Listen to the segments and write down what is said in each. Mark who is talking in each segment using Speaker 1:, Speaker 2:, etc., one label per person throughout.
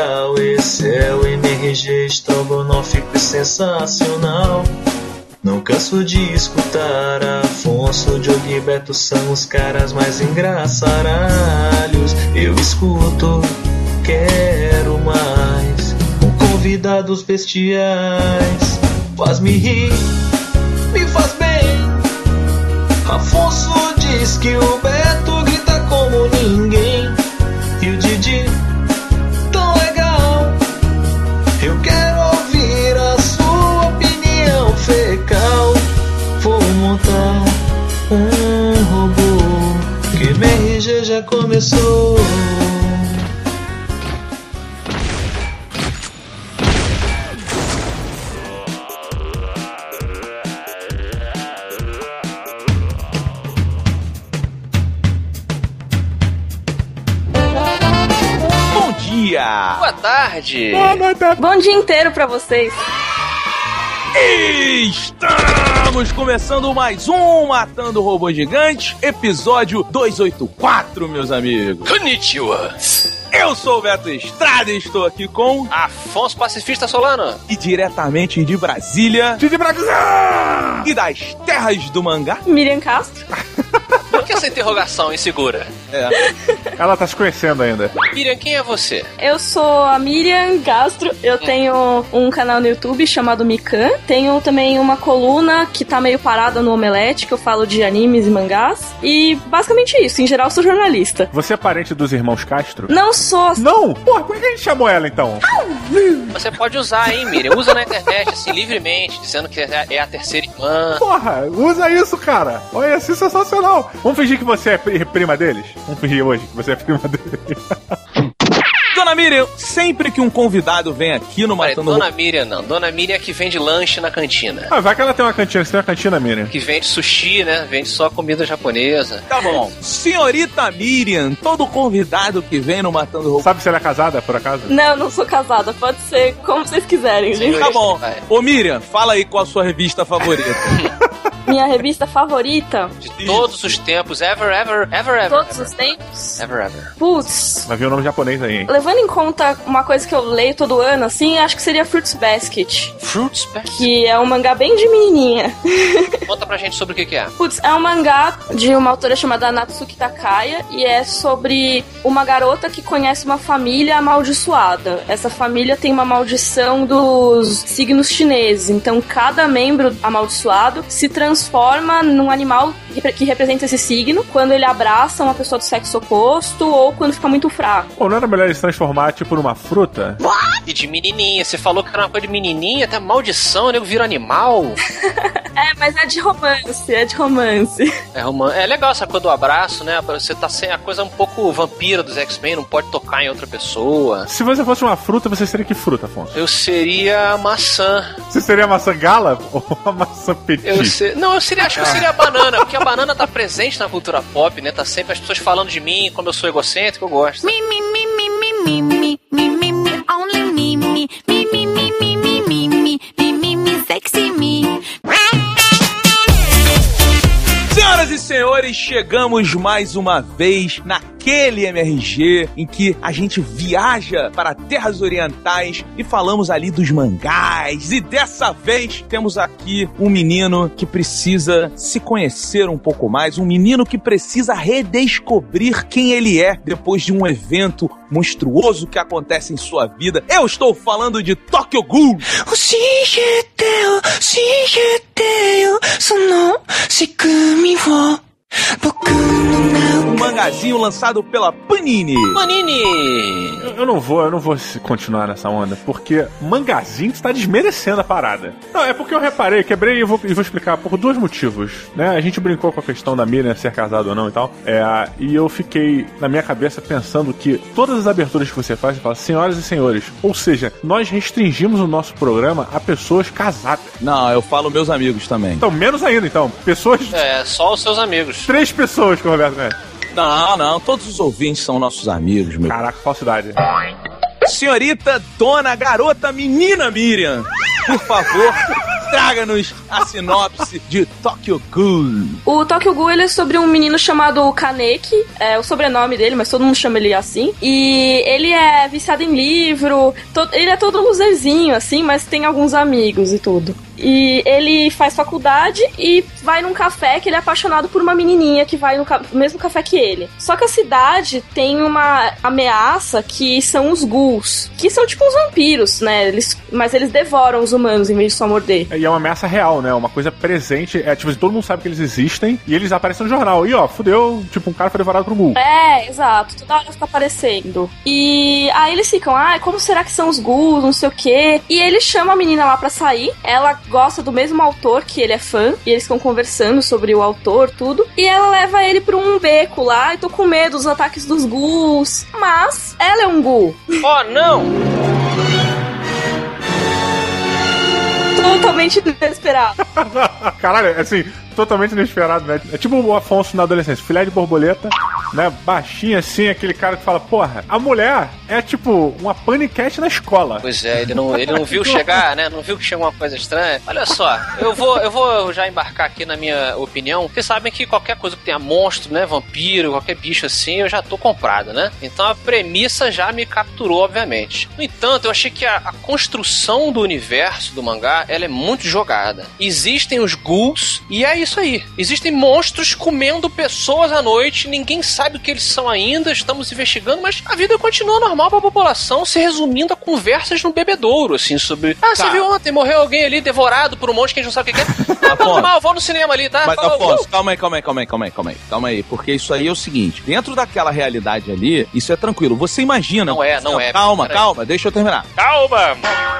Speaker 1: legal. Esse é o MRG Estrogonófico sensacional. Não canso de escutar Afonso, Diogo e Beto são os caras mais engraçaralhos. Eu escuto, quero mais. Com convidados bestiais. Faz-me rir, me faz bem. Afonso diz que o Beto grita como ninguém. eu sou.
Speaker 2: Bom dia!
Speaker 3: Boa tarde!
Speaker 4: Bom dia inteiro para vocês!
Speaker 2: Está Estamos começando mais um Matando Robô Gigante, episódio 284, meus amigos.
Speaker 3: Konnichiwa!
Speaker 2: Eu sou o Beto Estrada e estou aqui com.
Speaker 3: Afonso Pacifista Solano.
Speaker 2: E diretamente de Brasília.
Speaker 5: De Brasília!
Speaker 2: E das terras do mangá.
Speaker 4: Miriam Castro.
Speaker 3: Que essa interrogação insegura?
Speaker 2: É.
Speaker 5: Ela tá se conhecendo ainda.
Speaker 3: Miriam, quem é você?
Speaker 4: Eu sou a Miriam Castro. Eu tenho um canal no YouTube chamado Mikan. Tenho também uma coluna que tá meio parada no Omelete, que eu falo de animes e mangás. E basicamente isso. Em geral, sou jornalista.
Speaker 5: Você é parente dos irmãos Castro?
Speaker 4: Não sou.
Speaker 5: Não! Porra, por que a gente chamou ela então?
Speaker 3: Você pode usar, hein, Miriam? Usa na internet, assim, livremente, dizendo que é é a terceira irmã.
Speaker 5: Porra, usa isso, cara. Olha, isso é sensacional. Vamos fingir que você é pri- prima deles? Vamos fingir hoje que você é prima deles.
Speaker 2: Dona Miriam, sempre que um convidado vem aqui no
Speaker 3: Peraí,
Speaker 2: Matando
Speaker 3: Dona. Miriam não. Dona Miriam é que vende lanche na cantina.
Speaker 5: Ah, vai que ela tem uma cantina. Você tem uma cantina, Miriam?
Speaker 3: Que vende sushi, né? Vende só comida japonesa.
Speaker 2: Tá bom. Senhorita Miriam, todo convidado que vem no Matando Robô.
Speaker 5: Sabe se ela é casada, por acaso?
Speaker 4: Não, não sou casada. Pode ser como vocês quiserem, gente.
Speaker 2: Tá bom.
Speaker 3: Vai.
Speaker 2: Ô Miriam, fala aí qual a sua revista favorita.
Speaker 4: Minha revista favorita,
Speaker 3: De todos os tempos, ever, ever, ever, ever.
Speaker 4: todos
Speaker 3: ever.
Speaker 4: os tempos.
Speaker 3: Ever, ever.
Speaker 4: Putz,
Speaker 5: Vai ver o nome japonês aí, hein?
Speaker 4: levando em conta uma coisa que eu leio todo ano, assim, acho que seria Fruits Basket.
Speaker 3: Fruits Basket.
Speaker 4: Que é um mangá bem de menininha.
Speaker 3: Conta pra gente sobre o que, que é.
Speaker 4: Putz, é um mangá de uma autora chamada Natsuki Takaya e é sobre uma garota que conhece uma família amaldiçoada. Essa família tem uma maldição dos signos chineses, então cada membro amaldiçoado se transforma num animal que representa esse signo quando ele abraça uma pessoa do sexo oposto ou quando fica muito fraco.
Speaker 5: Pô, não era melhor ele se transformar, tipo, numa fruta?
Speaker 3: E de menininha. Você falou que era uma coisa de menininha, até maldição, o nego vira animal.
Speaker 4: É, mas é de romance, é de romance.
Speaker 3: É, roman- é legal essa coisa do abraço, né? Você tá sem a coisa um pouco vampira dos X-Men, não pode tocar em outra pessoa.
Speaker 5: Se você fosse uma fruta, você seria que fruta, Afonso?
Speaker 3: Eu seria maçã.
Speaker 5: Você seria a maçã gala ou a maçã petit?
Speaker 3: Eu se... Não, eu seria, acho que eu seria a banana, porque a banana tá presente na cultura pop, né? Tá sempre as pessoas falando de mim, como eu sou egocêntrico, eu gosto.
Speaker 6: Me, me, me, me, me, me, me, me, me, me, only me, me, me, me, me, me, me, me, me, me, me, sexy me.
Speaker 2: senhores, chegamos mais uma vez naquele MRG em que a gente viaja para terras orientais e falamos ali dos mangás. E dessa vez temos aqui um menino que precisa se conhecer um pouco mais, um menino que precisa redescobrir quem ele é depois de um evento monstruoso que acontece em sua vida. Eu estou falando de Tokyo Ghoul.
Speaker 6: 教えてよ、教えてよ、その仕組みを。
Speaker 2: um mangazinho lançado pela Panini.
Speaker 3: Panini!
Speaker 5: Eu, eu, não vou, eu não vou continuar nessa onda, porque mangazinho está desmerecendo a parada. Não, é porque eu reparei, quebrei e vou, e vou explicar por dois motivos, né? A gente brincou com a questão da Miriam ser casada ou não e tal, é, e eu fiquei na minha cabeça pensando que todas as aberturas que você faz, você fala, senhoras e senhores, ou seja, nós restringimos o nosso programa a pessoas casadas.
Speaker 2: Não, eu falo meus amigos também.
Speaker 5: Então, menos ainda, então. Pessoas...
Speaker 3: É, só os seus amigos.
Speaker 5: Três pessoas que o Roberto conhece.
Speaker 2: Não, não, todos os ouvintes são nossos amigos, meu.
Speaker 5: Caraca, falsidade.
Speaker 2: Senhorita, dona, garota, menina Miriam, por favor, traga-nos a sinopse de Tokyo Ghoul.
Speaker 4: O Tokyo Ghoul ele é sobre um menino chamado Kaneki, é o sobrenome dele, mas todo mundo chama ele assim. E ele é viciado em livro, to- ele é todo loserzinho, assim, mas tem alguns amigos e tudo. E ele faz faculdade e vai num café que ele é apaixonado por uma menininha que vai no ca- mesmo café que ele. Só que a cidade tem uma ameaça que são os ghouls, que são tipo uns vampiros, né? Eles, mas eles devoram os humanos em vez de só morder.
Speaker 5: E é uma ameaça real, né? Uma coisa presente. É tipo, todo mundo sabe que eles existem e eles aparecem no jornal. E ó, fudeu, tipo, um cara foi devorado por um ghoul.
Speaker 4: É, exato. Toda hora fica aparecendo. E aí eles ficam, ah, como será que são os ghouls, não sei o quê. E ele chama a menina lá pra sair. Ela gosta do mesmo autor que ele é fã. E eles ficam conversando sobre o autor, tudo. E ela leva ele pra um beco lá. E tô com medo dos ataques dos ghouls. Mas ela é um ghoul.
Speaker 3: Oh, não!
Speaker 4: Totalmente inesperado.
Speaker 5: Caralho, assim, totalmente inesperado, né? É tipo o Afonso na adolescência, filé de borboleta, né? Baixinho assim, aquele cara que fala, porra, a mulher é tipo uma paniquete na escola.
Speaker 3: Pois é, ele não, ele não viu chegar, né? Não viu que chegou uma coisa estranha. Olha só, eu vou, eu vou já embarcar aqui na minha opinião. Vocês sabem que qualquer coisa que tenha monstro, né? Vampiro, qualquer bicho assim, eu já tô comprado, né? Então a premissa já me capturou, obviamente. No entanto, eu achei que a, a construção do universo do mangá ela é muito jogada. Existem os ghouls e é isso aí. Existem monstros comendo pessoas à noite, ninguém sabe o que eles são ainda, estamos investigando, mas a vida continua normal pra população, se resumindo a conversas no bebedouro, assim, sobre. Ah, você
Speaker 2: Tá.
Speaker 3: viu ontem, morreu alguém ali devorado por um monte que a gente não sabe o que que é. Ah, tá normal, vou no cinema ali, tá?
Speaker 2: Mas,
Speaker 3: Falou,
Speaker 2: Afonso,
Speaker 3: uh!
Speaker 2: calma aí, calma aí, calma aí, calma aí, calma aí, calma aí. Porque isso aí é o seguinte: dentro daquela realidade ali, isso é tranquilo. Você imagina.
Speaker 3: Não é, não é.
Speaker 2: Calma, calma, deixa eu terminar.
Speaker 3: Calma!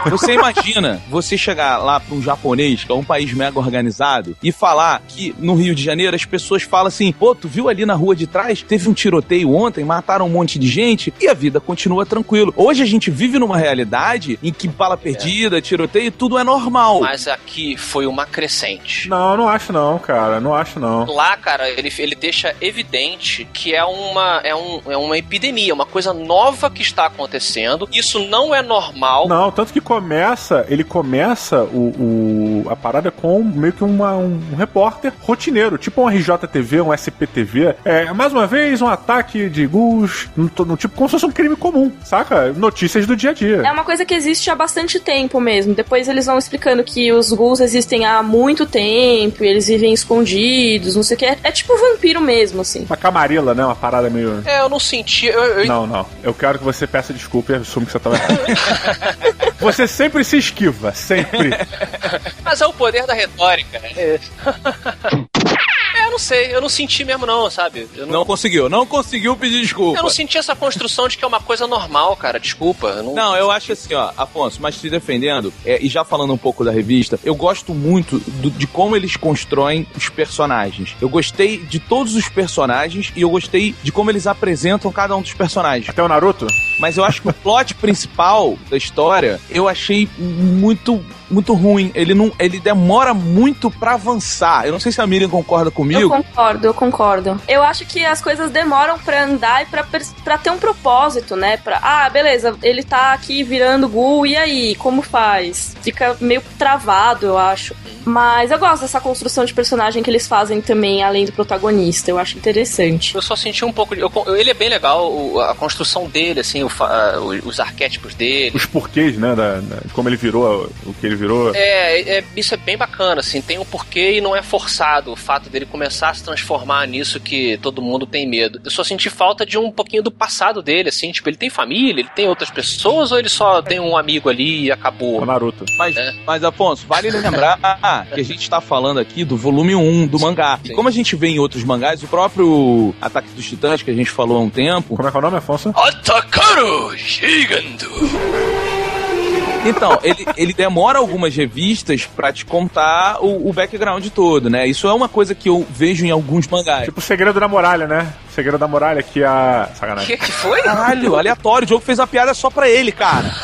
Speaker 2: Você imagina você chegar lá pra um japonês, que é um país mega organizado, e falar que no Rio de Janeiro as pessoas falam assim: pô, tu viu ali na rua de trás? Teve um tiroteio ontem, mataram um monte de gente e a vida continua tranquilo. Hoje a gente vive numa realidade em que bala perdida, tiroteio, tudo é normal.
Speaker 3: Mas aqui foi uma crescente.
Speaker 5: Não, não acho não, cara. Não acho não.
Speaker 3: Lá, cara, ele, ele deixa evidente que é uma, é, um, é uma epidemia, uma coisa nova que está acontecendo. Isso não é normal.
Speaker 5: Não, tanto que começa, ele começa o, o- a parada com meio que uma- um, repórter rotineiro, tipo um RJTV, um SPTV. É, mais uma vez, um ataque de ghouls, no, no tipo como se fosse um crime comum, saca? Notícias do dia a dia.
Speaker 4: É uma coisa que existe há bastante tempo mesmo. Depois eles vão explicando que os ghouls existem há muito tempo, e eles vivem escondidos, não sei o que. É, é tipo vampiro mesmo, assim.
Speaker 5: Uma camarela, né? Uma parada meio.
Speaker 3: É, eu não senti. Eu, eu-
Speaker 5: Não, não. Eu quero que você peça desculpa e assume que você tava errado. você sempre se esquiva, sempre.
Speaker 3: Mas é o poder da retórica. É, É, eu não sei, eu não senti mesmo, não, sabe? Eu não,
Speaker 2: Não conseguiu, não conseguiu pedir desculpa.
Speaker 3: eu não senti essa construção de que é uma coisa normal, cara. Desculpa. eu não-
Speaker 2: Não, eu acho assim, ó, Afonso, mas te defendendo, é, e já falando um pouco da revista, eu gosto muito do- de como eles constroem os personagens. Eu gostei de todos os personagens e eu gostei de como eles apresentam cada um dos personagens.
Speaker 5: Até o Naruto?
Speaker 2: Mas eu acho que o plot principal da história eu achei muito muito ruim. Ele não, ele demora muito pra avançar. Eu não sei se a Miriam concorda
Speaker 4: Eu
Speaker 2: comigo.
Speaker 4: concordo, eu concordo. Eu acho que as coisas demoram pra andar e pra ter um propósito, né? Pra, ah, beleza, ele tá aqui virando ghoul, e aí? Como faz? Fica meio travado, eu acho. Mas eu gosto dessa construção de personagem que eles fazem também, além do protagonista. Eu acho interessante.
Speaker 3: Eu só senti um pouco de. eu- eu- ele é bem legal, o- a construção dele, assim, o a- os, os arquétipos dele.
Speaker 5: Os porquês, né? Da, da- de como ele virou o que ele virou.
Speaker 3: É, é, isso é bem bacana, assim, tem um porquê e não é forçado o fato dele começar a se transformar nisso que todo mundo tem medo. Eu só senti falta de um pouquinho do passado dele, assim, tipo, ele tem família, ele tem outras pessoas ou ele só tem um amigo ali e acabou?
Speaker 5: O Naruto.
Speaker 2: Mas,
Speaker 3: É.
Speaker 2: mas, Afonso, vale lembrar que a gente tá falando aqui do volume 1 do mangá. E
Speaker 3: sim.
Speaker 2: como a gente vê em outros mangás, o próprio Ataque dos Titãs, que a gente falou há um tempo.
Speaker 5: Como é que é o nome, Afonso?
Speaker 3: Atakaru Shigando!
Speaker 2: Então, ele, ele demora algumas revistas pra te contar o, o background todo, né? Isso é uma coisa que eu vejo em alguns mangás.
Speaker 5: Tipo o segredo da muralha, né? O segredo da muralha que a.
Speaker 3: O
Speaker 5: Sacanagem.
Speaker 3: que que foi?
Speaker 2: Caralho, aleatório. O jogo fez a piada só pra ele, cara.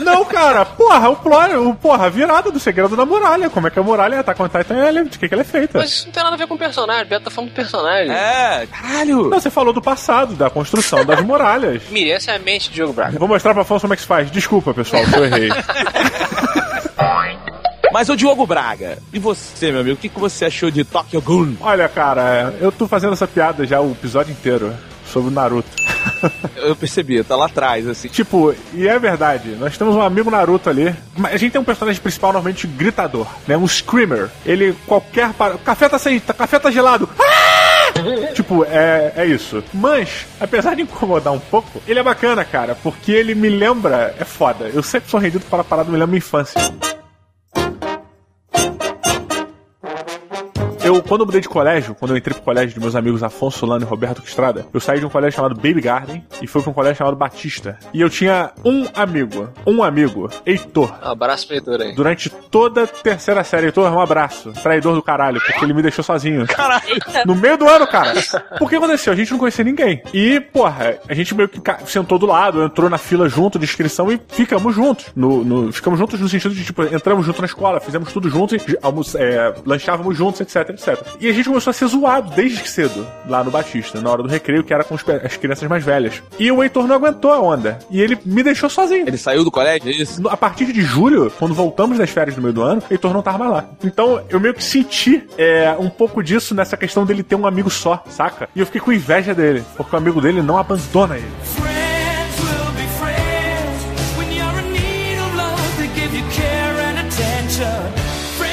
Speaker 5: Não, cara, porra, o plot, o, porra, a virada do segredo da muralha. Como é que a muralha tá com Titan, ela- de que, que ela é feita?
Speaker 3: Mas isso não tem nada a ver com o personagem, o Beto tá falando do personagem.
Speaker 2: É, caralho.
Speaker 5: Não, você falou do passado, da construção das muralhas.
Speaker 3: Miriam, essa é a mente de Diogo Braga.
Speaker 5: Vou mostrar pra Afonso como é que se faz. Desculpa, pessoal, que eu errei.
Speaker 2: Mas o Diogo Braga, e você, meu amigo, o que, que você achou de Tokyo Ghoul?
Speaker 5: Olha, cara, eu tô fazendo essa piada já o episódio inteiro sobre o Naruto.
Speaker 2: Eu percebi, tá lá atrás, assim.
Speaker 5: Tipo, e é verdade, nós temos um amigo Naruto ali. mas A gente tem um personagem principal normalmente gritador, né? Um screamer. Ele, qualquer. Par... Café tá sem. Tá, café tá gelado. Ah! tipo, é, é isso. Mas, apesar de incomodar um pouco, ele é bacana, cara, porque ele me lembra. É foda. Eu sempre sou rendido para a parada, me lembra minha infância. Eu, quando eu mudei de colégio, quando eu entrei pro colégio de meus amigos Afonso Solano e Roberto Estrada, eu saí de um colégio chamado Baby Garden e fui pra um colégio chamado Batista. E eu tinha um amigo, um amigo, Heitor.
Speaker 3: Um abraço pro Heitor aí.
Speaker 5: Durante toda a terceira série, Heitor, um abraço. Traidor do caralho, porque ele me deixou sozinho.
Speaker 2: Caralho.
Speaker 5: No meio do ano, cara. O que aconteceu? A gente não conhecia ninguém. E, porra, a gente meio que sentou do lado, entrou na fila junto de inscrição e ficamos juntos. No, no- ficamos juntos no sentido de, tipo, entramos junto na escola, fizemos tudo junto, e almoç- é, lanchávamos juntos, etc, etc. E a gente começou a ser zoado desde cedo, lá no Batista, na hora do recreio, que era com as crianças mais velhas. E o Heitor não aguentou a onda. E ele me deixou sozinho.
Speaker 2: Ele saiu do colégio, é isso?
Speaker 5: A partir de julho, quando voltamos das férias do meio do ano, Heitor não tava mais lá. Então eu meio que senti é, um pouco disso nessa questão dele ter um amigo só, saca? E eu fiquei com inveja dele, porque o amigo dele não abandona ele.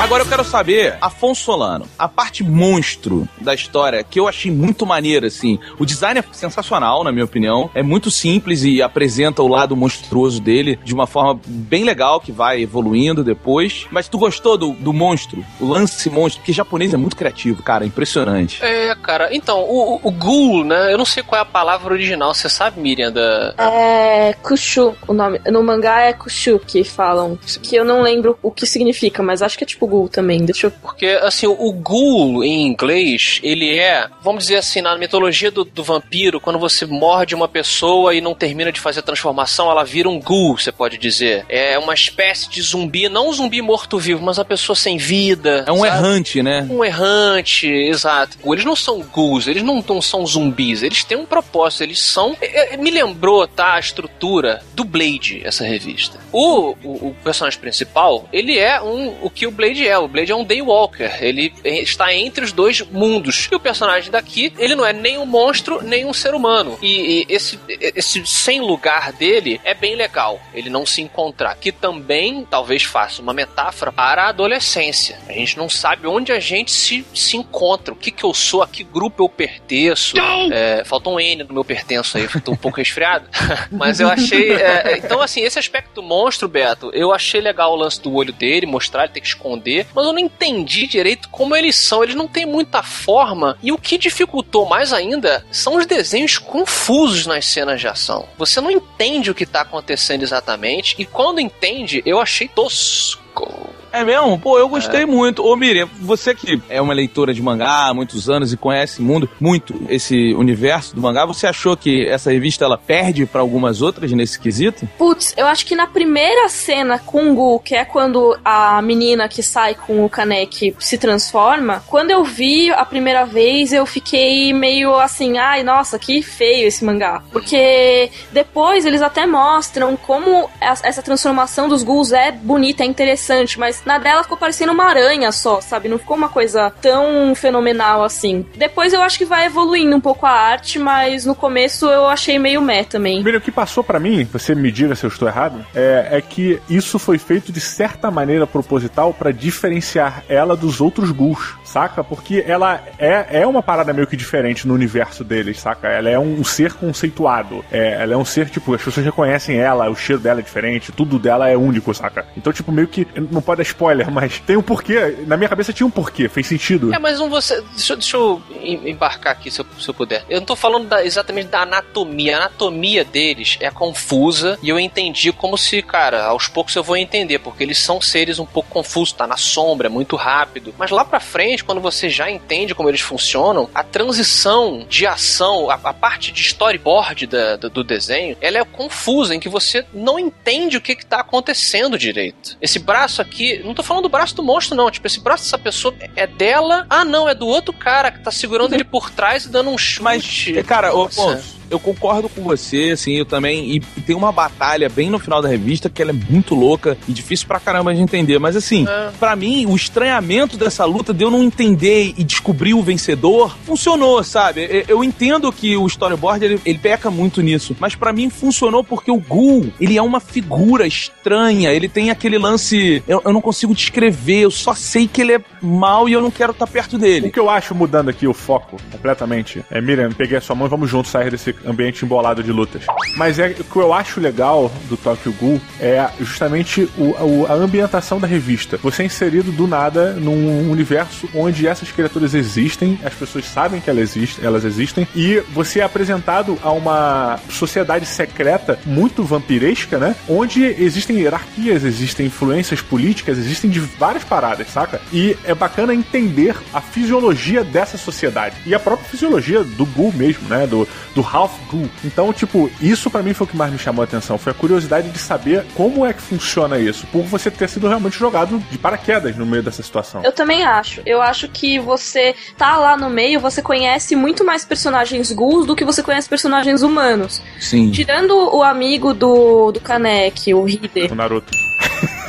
Speaker 2: Agora eu quero saber, Afonso Solano, a parte monstro da história, que eu achei muito maneira, assim. O design é sensacional, na minha opinião. É muito simples e apresenta o lado monstruoso dele de uma forma bem legal, que vai evoluindo depois. Mas tu gostou do, do monstro? O lance monstro? Porque japonês é muito criativo, cara. Impressionante.
Speaker 3: É, cara, então, o, o, ghoul, né? Eu não sei qual é a palavra original, você sabe, Miriam, da.
Speaker 4: É Kushu, o nome. No mangá é Kushu que falam. Que eu não lembro o que significa, mas acho que é tipo Ghoul também. Deixa eu.
Speaker 3: Porque, assim, o ghoul em inglês, ele é, vamos dizer assim, na mitologia do, do vampiro, quando você morde uma pessoa e não termina de fazer a transformação, ela vira um ghoul, você pode dizer. É uma espécie de zumbi, não um zumbi morto-vivo, mas uma pessoa sem vida.
Speaker 2: É um
Speaker 3: sabe?
Speaker 2: errante, né?
Speaker 3: Um errante, exato. Eles não são ghouls, eles não, não são zumbis, eles têm um propósito, eles são. é, é, Me lembrou, tá, a estrutura do Blade, essa revista. O, o, o personagem principal, ele é um, o que o Blade é. O Blade é um Daywalker. Ele está entre os dois mundos. E o personagem daqui, ele não é nem um monstro, nem um ser humano. E, e esse, esse sem lugar dele é bem legal. Ele não se encontrar. Que também talvez faça uma metáfora para a adolescência. A gente não sabe onde a gente se, se encontra. O que, que eu sou, a que grupo eu pertenço. É, faltou um N no meu pertenço aí, tô um pouco resfriado. Mas eu achei. é, então, assim, esse aspecto monstro, Beto, eu achei legal o lance do olho dele, mostrar ele ter que esconder. Mas eu não entendi direito como eles são. Eles não têm muita forma. E o que dificultou mais ainda são os desenhos confusos nas cenas de ação. Você não entende o que tá acontecendo exatamente. E quando entende, eu achei tosco.
Speaker 2: É mesmo? Pô, eu gostei muito. Ô, Miriam, você que é uma leitora de mangá há muitos anos e conhece mundo, muito esse universo do mangá, você achou que essa revista ela perde pra algumas outras nesse quesito?
Speaker 4: Putz, eu acho que na primeira cena com o Gu, que é quando a menina que sai com o Kaneki se transforma, quando eu vi a primeira vez, eu fiquei meio assim, ai, nossa, que feio esse mangá. Porque depois eles até mostram como essa essa transformação dos Ghouls é bonita, é interessante, mas na dela ficou parecendo uma aranha só, sabe? Não ficou uma coisa tão fenomenal assim. Depois eu acho que vai evoluindo um pouco a arte, mas no começo eu achei meio meh também.
Speaker 5: Primeiro, o que passou pra mim, você me diga se eu estou errado, é, é que isso foi feito de certa maneira proposital pra diferenciar ela dos outros ghouls, saca? Porque ela é, é uma parada meio que diferente no universo deles, saca? Ela é um ser conceituado. É, ela é um ser, tipo, as pessoas reconhecem ela, o cheiro dela é diferente, tudo dela é único, saca? Então, tipo, meio que. Não pode spoiler, mas tem um porquê. Na minha cabeça tinha um porquê, fez sentido.
Speaker 3: É, mas não você. Deixa, deixa eu em- embarcar aqui, se eu, se eu puder. Eu não tô falando da- exatamente da anatomia. A anatomia deles é confusa e eu entendi como se, cara, aos poucos eu vou entender, porque eles são seres um pouco confusos, tá na sombra, é muito rápido. Mas lá pra frente, quando você já entende como eles funcionam, a transição de ação, a, a parte de storyboard da- do, do desenho, ela é confusa, em que você não entende o que, que tá acontecendo direito. Esse braço aqui, não tô falando do braço do monstro, não. Tipo, esse braço dessa pessoa é dela. Ah, não, é do outro cara que tá segurando ele por trás e dando um chute.
Speaker 2: Mas, cara, ô. Afonso, eu concordo com você, assim, eu também. E, e tem uma batalha bem no final da revista que ela é muito louca e difícil pra caramba de entender. Mas assim, é. para mim, o estranhamento dessa luta de eu não entender e descobrir o vencedor funcionou, sabe? Eu entendo que o storyboard ele, ele peca muito nisso, mas para mim funcionou porque o Ghoul, ele é uma figura estranha, ele tem aquele lance. Eu, eu não consigo descrever, eu só sei que ele é mal e eu não quero estar tá perto dele.
Speaker 5: O que eu acho mudando aqui o foco completamente é, Miriam, peguei a sua mão e vamos juntos sair desse ambiente embolado de lutas. Mas é o que eu acho legal do Tokyo Ghoul é justamente o, o, a ambientação da revista. Você é inserido do nada num universo onde essas criaturas existem, as pessoas sabem que elas existem, elas existem e você é apresentado a uma sociedade secreta muito vampiresca, né? Onde existem hierarquias, existem influências políticas, existem de várias paradas, saca? E é bacana entender a fisiologia dessa sociedade e a própria fisiologia do Ghoul mesmo, né? Do, do Half Ghoul. Então, tipo, isso para mim foi o que mais me chamou a atenção. Foi a curiosidade de saber como é que funciona isso, por você ter sido realmente jogado de paraquedas no meio dessa situação.
Speaker 4: Eu também acho. Eu acho que você tá lá no meio, você conhece muito mais personagens ghouls do que você conhece personagens humanos.
Speaker 2: Sim.
Speaker 4: Tirando o amigo do, do Kaneki, o Hide.
Speaker 5: O Naruto.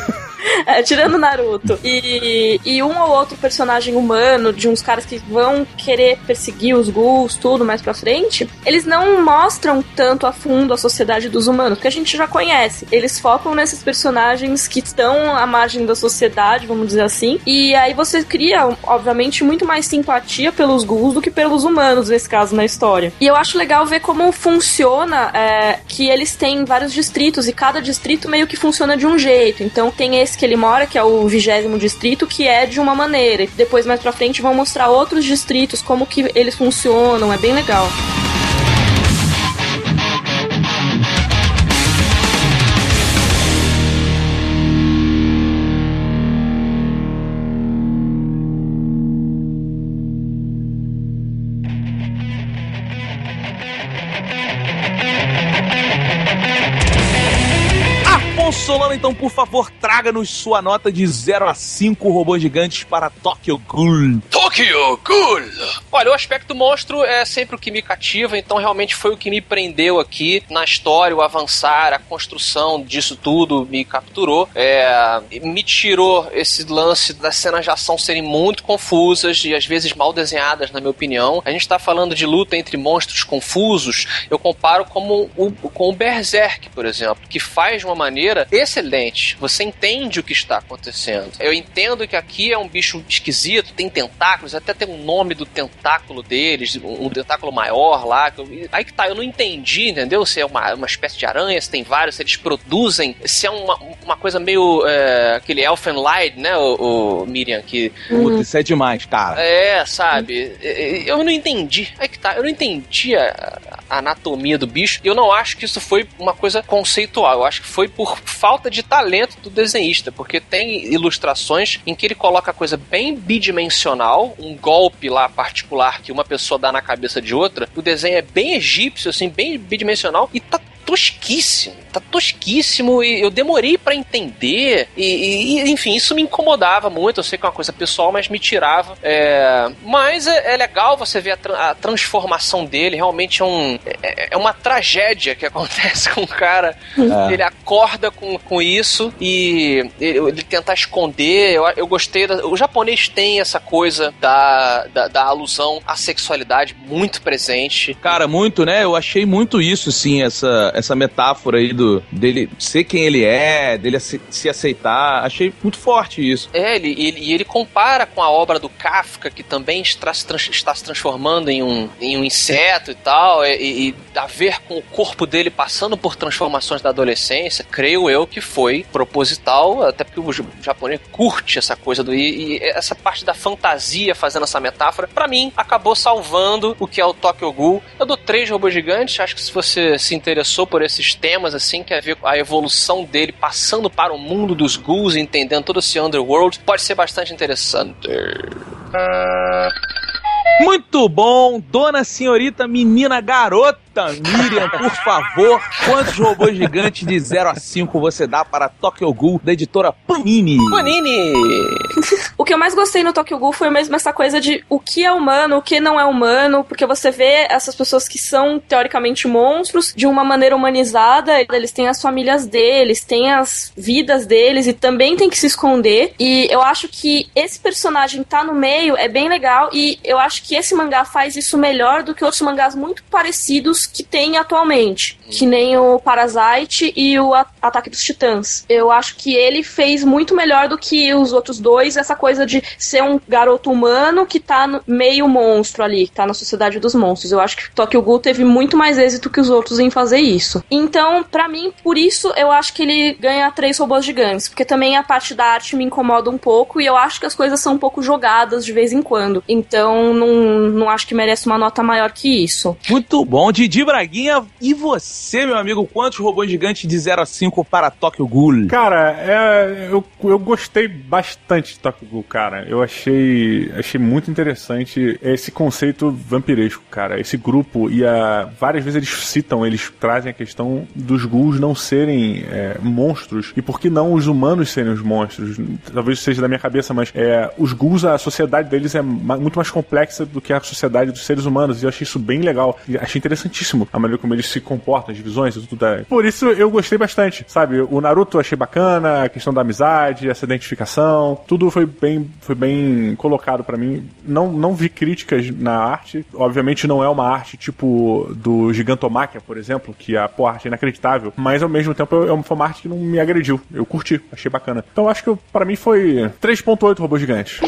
Speaker 4: É, tirando Naruto. E, e um ou outro personagem humano, de uns caras que vão querer perseguir os ghouls, tudo mais pra frente, eles não mostram tanto a fundo a sociedade dos humanos, porque a gente já conhece. Eles focam nesses personagens que estão à margem da sociedade, vamos dizer assim. E aí você cria, obviamente, muito mais simpatia pelos ghouls do que pelos humanos, nesse caso, na história. E eu acho legal ver como funciona é, que eles têm vários distritos e cada distrito meio que funciona de um jeito. Então tem esse que ele mora, que é o vigésimo distrito, que é de uma maneira. E depois, mais pra frente, vão mostrar outros distritos, como que eles funcionam. É bem legal.
Speaker 2: Então, por favor, traga-nos sua nota de 0 a 5 robôs gigantes para Tokyo Ghoul.
Speaker 3: Tokyo Ghoul! Olha, o aspecto monstro é sempre o que me cativa, então realmente foi o que me prendeu aqui na história, o avançar, a construção disso tudo me capturou. É, me tirou esse lance das cenas de ação serem muito confusas e às vezes mal desenhadas, na minha opinião. A gente está falando de luta entre monstros confusos, eu comparo como o, com o Berserk, por exemplo, que faz de uma maneira excelente. Você entende o que está acontecendo. Eu entendo que aqui é um bicho esquisito, tem tentáculos, até tem um nome do tentáculo deles, um tentáculo maior lá. Aí que tá, eu não entendi, entendeu? Se é uma, uma espécie de aranha, se tem vários, se eles produzem, se é uma, uma coisa meio é, aquele Elfen Light, né, o, o Miriam, que...
Speaker 2: Uhum. Isso é demais, cara.
Speaker 3: É, sabe? Eu não entendi. Aí que tá, eu não entendi a anatomia do bicho. Eu não acho que isso foi uma coisa conceitual. Eu acho que foi por falta de talento do desenhista, porque tem ilustrações em que ele coloca a coisa bem bidimensional, um golpe lá particular que uma pessoa dá na cabeça de outra. O desenho é bem egípcio, assim, bem bidimensional e tá tosquíssimo. Tá tosquíssimo e eu demorei para entender. E, e, enfim, isso me incomodava muito. Eu sei que é uma coisa pessoal, mas me tirava. É, mas é, é, legal você ver a, tra a, transformação dele. Realmente é, um, é, é, uma tragédia que acontece com o cara. É. Ele acorda com, com isso e ele, ele tentar esconder. Eu, eu gostei. Da, o japonês tem essa coisa da, da, da alusão à sexualidade muito presente.
Speaker 2: Cara, muito, né? Eu achei muito isso, sim, essa essa metáfora aí do dele ser quem ele é, dele se aceitar. Achei muito forte isso.
Speaker 3: É, ele, ele, e ele compara com a obra do Kafka, que também está se, está se transformando em um, em um inseto e tal, e, e a ver com o corpo dele passando por transformações da adolescência, creio eu que foi proposital, até porque o japonês curte essa coisa do. E, e essa parte da fantasia fazendo essa metáfora, para mim, acabou salvando o que é o Tokyo Ghoul. Eu dou três robôs gigantes, acho que se você se interessou por esses temas, assim, quer ver a evolução dele passando para o mundo dos ghouls, entendendo todo esse underworld, pode ser bastante interessante.
Speaker 2: Muito bom, dona senhorita, menina garota Miriam, por favor, quantos robôs gigantes de 0 a 5 você dá para Tokyo Ghoul da editora Panini?
Speaker 3: Panini!
Speaker 4: O que eu mais gostei no Tokyo Ghoul foi mesmo essa coisa de o que é humano, o que não é humano, porque você vê essas pessoas que são teoricamente monstros de uma maneira humanizada, eles têm as famílias deles, têm as vidas deles e também tem que se esconder. E eu acho que esse personagem tá no meio é bem legal e eu acho que esse mangá faz isso melhor do que outros mangás muito parecidos que tem atualmente, que nem o Parasite e o Ataque dos Titãs. Eu acho que ele fez muito melhor do que os outros dois essa coisa de ser um garoto humano que tá meio monstro ali, que tá na sociedade dos monstros. Eu acho que Tokyo Ghoul teve muito mais êxito que os outros em fazer isso. Então, para mim, por isso eu acho que ele ganha três robôs gigantes, porque também a parte da arte me incomoda um pouco e eu acho que as coisas são um pouco jogadas de vez em quando. Então, não, não acho que merece uma nota maior que isso.
Speaker 2: Muito bom, Didi Braguinha. E você, meu amigo, quantos robôs gigantes de 0 a 5 para Tokyo Ghoul?
Speaker 5: Cara, é, eu, eu gostei bastante de Tokyo Ghoul, cara. Eu achei, achei muito interessante esse conceito vampiresco, cara. Esse grupo, e a, várias vezes eles citam, eles trazem a questão dos ghouls não serem é, monstros. E por que não os humanos serem os monstros? Talvez seja da minha cabeça, mas é, os ghouls, a sociedade deles é muito mais complexa do que a sociedade dos seres humanos. E eu achei isso bem legal. E achei interessantíssimo a maneira como eles se comportam, as divisões e tudo. É. Por isso eu gostei bastante, sabe? O Naruto eu achei bacana, a questão da amizade, essa identificação, tudo foi bem, foi bem colocado para mim. Não, não vi críticas na arte. Obviamente não é uma arte tipo do Gigantomáquia, por exemplo, que a pô, arte é inacreditável, mas ao mesmo tempo é foi uma arte que não me agrediu. Eu curti, achei bacana. Então acho que para mim foi 3.8 robôs gigantes.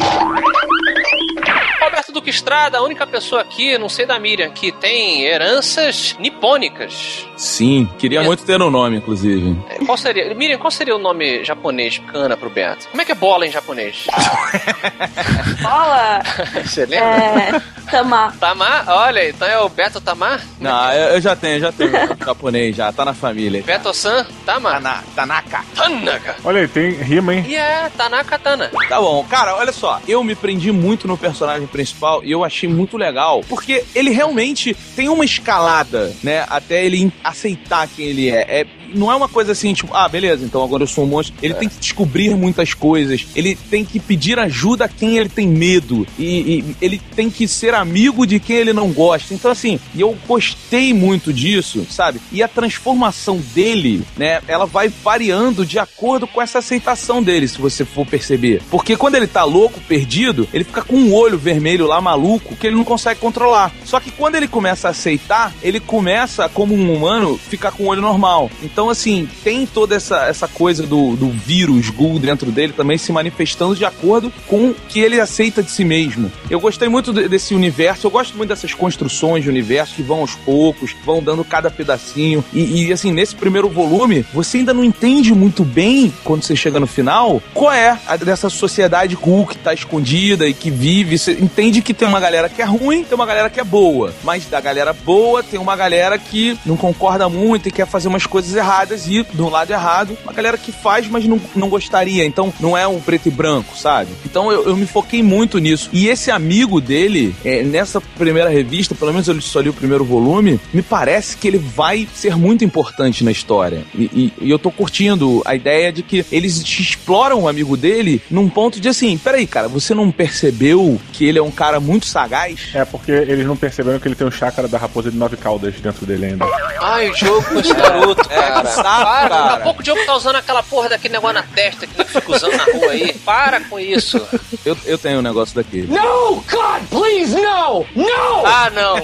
Speaker 3: Duque Estrada, a única pessoa aqui, não sei da Miriam, que tem heranças nipônicas.
Speaker 2: Sim, queria muito ter um nome, inclusive.
Speaker 3: É, Qual seria, Miriam, qual seria o nome japonês cana pro Beto? Como é que é bola em japonês?
Speaker 4: Bola!
Speaker 3: Você lembra?
Speaker 4: É. Tamar.
Speaker 3: Tamar? Olha, então é o Beto Tamar?
Speaker 2: Não, eu, eu já tenho, já tenho japonês, já, tá na família.
Speaker 3: Beto-san Tamar?
Speaker 2: Tana, Tanaka.
Speaker 3: Tanaka.
Speaker 5: Olha aí, tem rima, hein?
Speaker 3: E é Tanaka Tana.
Speaker 2: Tá bom, cara, olha só, eu me prendi muito no personagem principal e eu achei muito legal, porque ele realmente tem uma escalada, né, até ele aceitar quem ele é. é não é uma coisa assim, tipo, ah, beleza, então agora eu sou um monstro. Ele é. tem que descobrir muitas coisas. Ele tem que pedir ajuda a quem ele tem medo. E, e, ele tem que ser amigo de quem ele não gosta. Então, assim, eu gostei muito disso, sabe? E a transformação dele, né, ela vai variando de acordo com essa aceitação dele, se você for perceber. Porque quando ele tá louco, perdido, ele fica com um olho vermelho lá, maluco, que ele não consegue controlar. Só que quando ele começa a aceitar, ele começa, como um humano, ficar com o olho normal. Então, assim, tem toda essa, essa coisa do, do vírus Ghoul dentro dele também se manifestando de acordo com o que ele aceita de si mesmo. Eu gostei muito desse universo, eu gosto muito dessas construções de universo que vão aos poucos, vão dando cada pedacinho. E, e, assim, nesse primeiro volume, você ainda não entende muito bem, quando você chega no final, qual é a dessa sociedade Ghoul que tá escondida e que vive. Você entende que tem uma galera que é ruim, tem uma galera que é boa. Mas da galera boa, tem uma galera que não concorda muito e quer fazer umas coisas erradas erradas e do lado errado, uma galera que faz, mas não, não gostaria. Então não é um preto e branco, sabe? Então eu, eu me foquei muito nisso. E esse amigo dele, é, nessa primeira revista, pelo menos eu só li o primeiro volume, me parece que ele vai ser muito importante na história. E, e, e eu tô curtindo a ideia de que eles exploram o amigo dele num ponto de assim: peraí, cara, você não percebeu que ele é um cara muito sagaz?
Speaker 5: É, porque eles não perceberam que ele tem o um chácara da raposa de nove caudas dentro dele ainda.
Speaker 3: Ai, o jogo com esse garoto, cara. É, saco, para, cara. Daqui a pouco o Diogo tá usando aquela porra daquele negócio na testa que ele fica usando na rua aí. Para com isso.
Speaker 2: Eu, eu tenho um negócio daqui.
Speaker 6: No, God, please, no! No!
Speaker 3: Ah, não.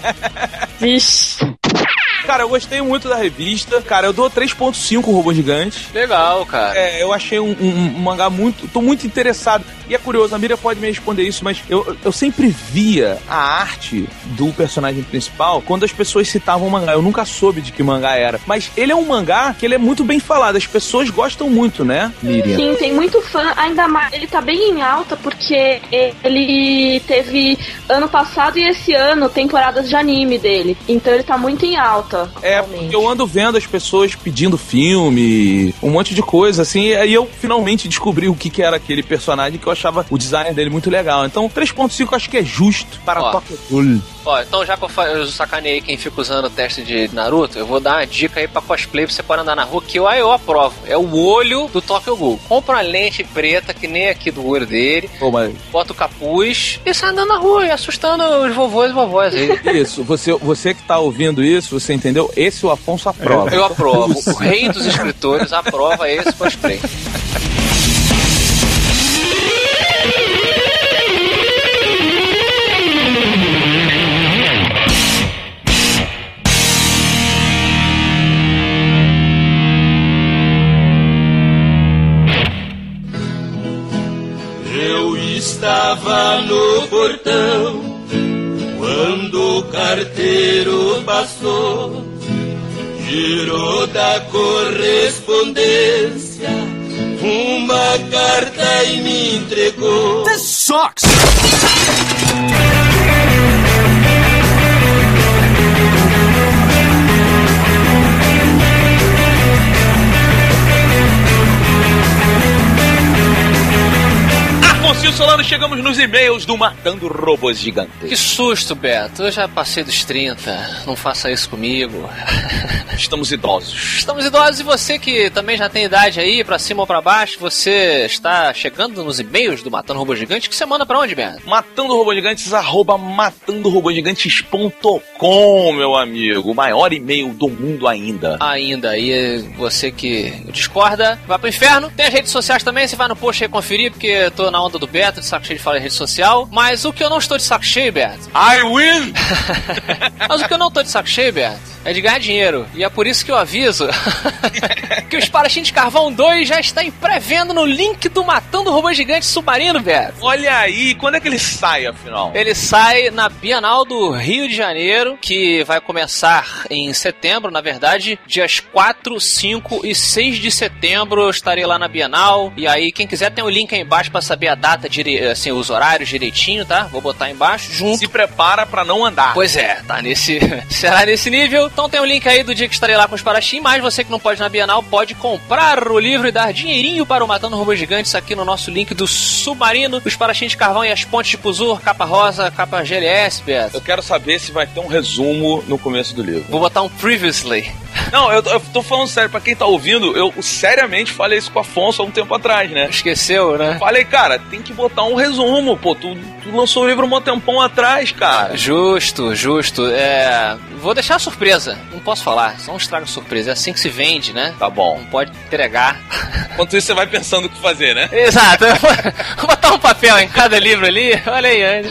Speaker 4: Vixe.
Speaker 2: Cara, eu gostei muito da revista. Cara, eu dou 3.5 Robô Gigante.
Speaker 3: Legal, cara.
Speaker 2: É, eu achei um, um, um, mangá muito... Tô muito interessado. E é curioso, a Mira pode me responder isso, mas eu, eu sempre via a arte do personagem principal quando as pessoas citavam o mangá. Eu nunca soube de que mangá era. Mas ele é um mangá que ele é muito bem falado. As pessoas gostam muito, né, Miriam?
Speaker 4: Sim, tem muito fã. Ainda mais, ele tá bem em alta porque ele teve ano passado e esse ano temporadas de anime dele. Então ele tá muito em alta.
Speaker 2: É, porque eu ando vendo as pessoas pedindo filme, um monte de coisa, assim, e aí eu finalmente descobri o que, que era aquele personagem que eu achava o design dele muito legal. Então, 3.5 eu acho que é justo para
Speaker 3: Ó.
Speaker 2: Tokyo Ghoul.
Speaker 3: Ó, então já que eu, eu sacaneei quem fica usando o teste de Naruto, eu vou dar uma dica aí pra cosplay pra você pode andar na rua, que eu, aí eu aprovo. É o olho do Tokyo Ghoul. Compra uma lente preta, que nem aqui do olho dele,
Speaker 2: Pô, mas
Speaker 3: bota o capuz e sai andando na rua e assustando os vovôs e vovós aí.
Speaker 2: isso, você, você que tá ouvindo isso, você entendeu? Esse o Afonso aprova.
Speaker 3: Eu aprovo. O rei dos escritores aprova esse cosplay.
Speaker 7: Eu estava no portão quando o carteiro passou, girou da correspondência uma carta e me entregou.
Speaker 2: Afonso Solano, chegamos nos e-mails do Matando Robôs Gigantes.
Speaker 3: Que susto, Beto. Eu já passei dos 30. Não faça isso comigo.
Speaker 2: Estamos idosos.
Speaker 3: Estamos idosos e você que também já tem idade aí, pra cima ou pra baixo, você está chegando nos e-mails do Matando Robô Gigante, que você manda pra onde, Beto?
Speaker 2: Matando Robôs Gigantes, arroba matandorobogigantes.com, meu amigo. O maior e-mail do mundo ainda.
Speaker 3: Ainda aí, você que discorda, vai pro inferno. Tem as redes sociais também, você vai no post aí conferir, porque eu tô na onda do Beto, de saco cheio de falar em rede social. Mas o que eu não estou de saco cheio, Beto,
Speaker 2: I win!
Speaker 3: Mas o que eu não tô de saco cheio, Beto, é de ganhar dinheiro. E é por isso que eu aviso que o Espadachim de Carvão 2 já está em pré-venda no link do Matando o Robô Gigante Submarino, Beto.
Speaker 2: Olha aí, quando é que ele sai, afinal?
Speaker 3: Ele sai na Bienal do Rio de Janeiro, que vai começar em setembro, na verdade, dias 4, 5 e 6 de setembro eu estarei lá na Bienal. E aí, quem quiser tem o link aí embaixo pra saber a data, dire... assim, os horários direitinho, tá? Vou botar aí embaixo, junto
Speaker 2: Se prepara pra não andar.
Speaker 3: Pois é, tá nesse. Será nesse nível. Então tem o link aí do dia que estarei lá com os Paraxim, mas você que não pode na Bienal pode comprar o livro e dar dinheirinho para o Matando Robôs Gigantes aqui no nosso link do Submarino, os Paraxim de Carvão e as Pontes de Puzur, capa rosa, capa GLS, Beto.
Speaker 2: Eu quero saber se vai ter um resumo no começo do livro.
Speaker 3: Vou botar um previously.
Speaker 2: Não, eu, eu tô falando sério, pra quem tá ouvindo, eu seriamente falei isso com o Afonso há um tempo atrás, né?
Speaker 3: Esqueceu, né?
Speaker 2: Falei, cara, tem que botar um resumo, pô. Tu, tu lançou o livro um tempão atrás, cara.
Speaker 3: Justo, justo. É. Vou deixar a Não posso falar. Só um estrago surpresa. É assim que se vende, né?
Speaker 2: Tá bom.
Speaker 3: Não pode entregar.
Speaker 2: Enquanto isso, você vai pensando o que fazer, né?
Speaker 3: Exato. Vou botar um papel em cada livro ali. Olha aí, Andy.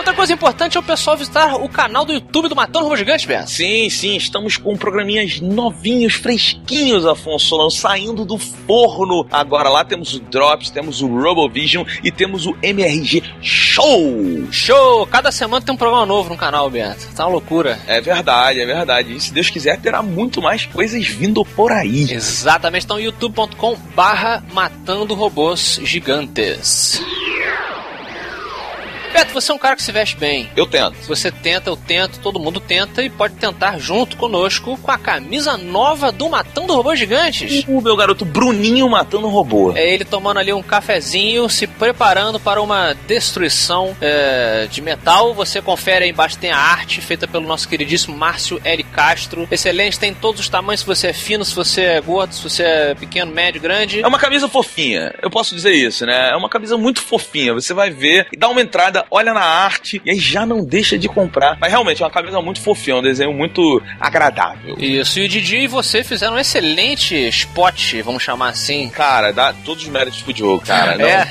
Speaker 3: Outra coisa importante é o pessoal visitar o canal do YouTube do Matando Robô Gigante, Beto.
Speaker 2: Sim, sim, estamos com programinhas novinhos, fresquinhos, Afonso Solano, saindo do forno. Agora lá temos o Drops, temos o RoboVision e temos o MRG Show.
Speaker 3: Show! Cada semana tem um programa novo no canal, Beto. Tá uma loucura.
Speaker 2: É verdade, é verdade. E se Deus quiser, terá muito mais coisas vindo por aí.
Speaker 3: Exatamente. Então, youtube.com barra Matando Robôs Gigantes. Beto, você é um cara que se veste bem.
Speaker 2: Eu tento.
Speaker 3: Se você tenta, eu tento, todo mundo tenta e pode tentar junto conosco com a camisa nova do Matando Robôs Gigantes.
Speaker 2: O meu garoto Bruninho matando robô.
Speaker 3: É ele tomando ali um cafezinho, se preparando para uma destruição é, de metal. Você confere aí embaixo, tem a arte feita pelo nosso queridíssimo Márcio L. Castro. Excelente, tem todos os tamanhos, se você é fino, se você é gordo, se você é pequeno, médio, grande.
Speaker 2: É uma camisa fofinha, eu posso dizer isso, né? É uma camisa muito fofinha. Você vai ver e dá uma entrada, olha na arte e aí já não deixa de comprar. Mas realmente é uma camisa muito fofinha, um desenho muito agradável.
Speaker 3: Isso, e o Didi e você fizeram um excelente spot, vamos chamar assim.
Speaker 2: Cara, dá todos os méritos pro Diogo, cara. Não,
Speaker 3: É.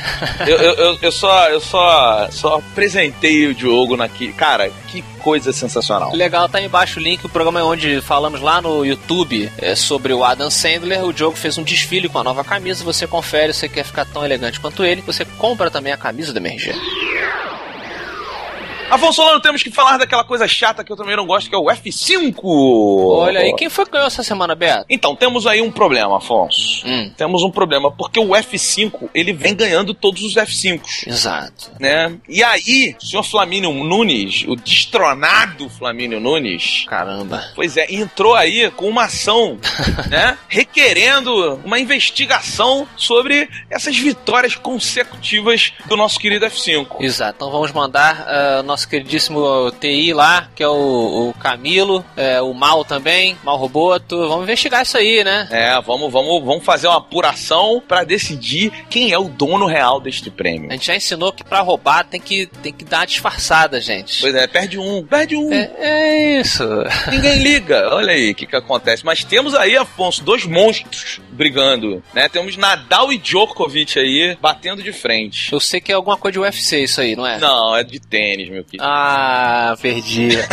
Speaker 2: eu, eu, eu, só, eu só, só apresentei o Diogo naquele. Cara, que coisa sensacional.
Speaker 3: Legal, tá aí embaixo o link, o programa é onde falamos lá no YouTube é, sobre o Adam Sandler. O Diogo fez um desfile com a nova camisa, você confere, se você quer ficar tão elegante quanto ele, você compra também a camisa do MRG.
Speaker 2: Afonso Solano, temos que falar daquela coisa chata que eu também não gosto, que é o F5.
Speaker 3: Olha aí, quem foi que ganhou essa semana, Beto?
Speaker 2: Então, temos aí um problema, Afonso.
Speaker 3: Hum.
Speaker 2: Temos um problema, porque o F5, ele vem ganhando todos os F5s.
Speaker 3: Exato.
Speaker 2: Né? E aí, o senhor Flamínio Nunes, o destronado Flamínio Nunes,
Speaker 3: Caramba.
Speaker 2: pois é, entrou aí com uma ação, né? Requerendo uma investigação sobre essas vitórias consecutivas do nosso querido F5.
Speaker 3: Exato. Então vamos mandar ah, o nosso queridíssimo TI lá, que é o, o Camilo, é, o Mal também, Mal Roboto. Vamos investigar isso aí, né?
Speaker 2: É, vamos, vamos, vamos fazer uma apuração pra decidir quem é o dono real deste prêmio.
Speaker 3: A gente já ensinou que pra roubar tem que, tem que dar uma disfarçada, gente.
Speaker 2: Pois é, perde um, perde um.
Speaker 3: É, é isso.
Speaker 2: Ninguém liga. Olha aí o que, que acontece. Mas temos aí, Afonso, dois monstros brigando, né? Temos Nadal e Djokovic aí batendo de frente.
Speaker 3: Eu sei que é alguma coisa de UFC isso aí, não é?
Speaker 2: Não, é de tênis, meu querido.
Speaker 3: Ah, perdi.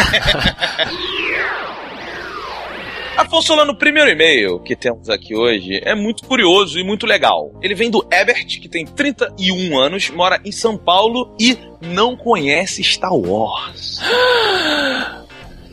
Speaker 2: Afonso Solano, o primeiro e-mail que temos aqui hoje é muito curioso e muito legal. Ele vem do Ebert, que tem 31 anos, mora em São Paulo e não conhece Star Wars.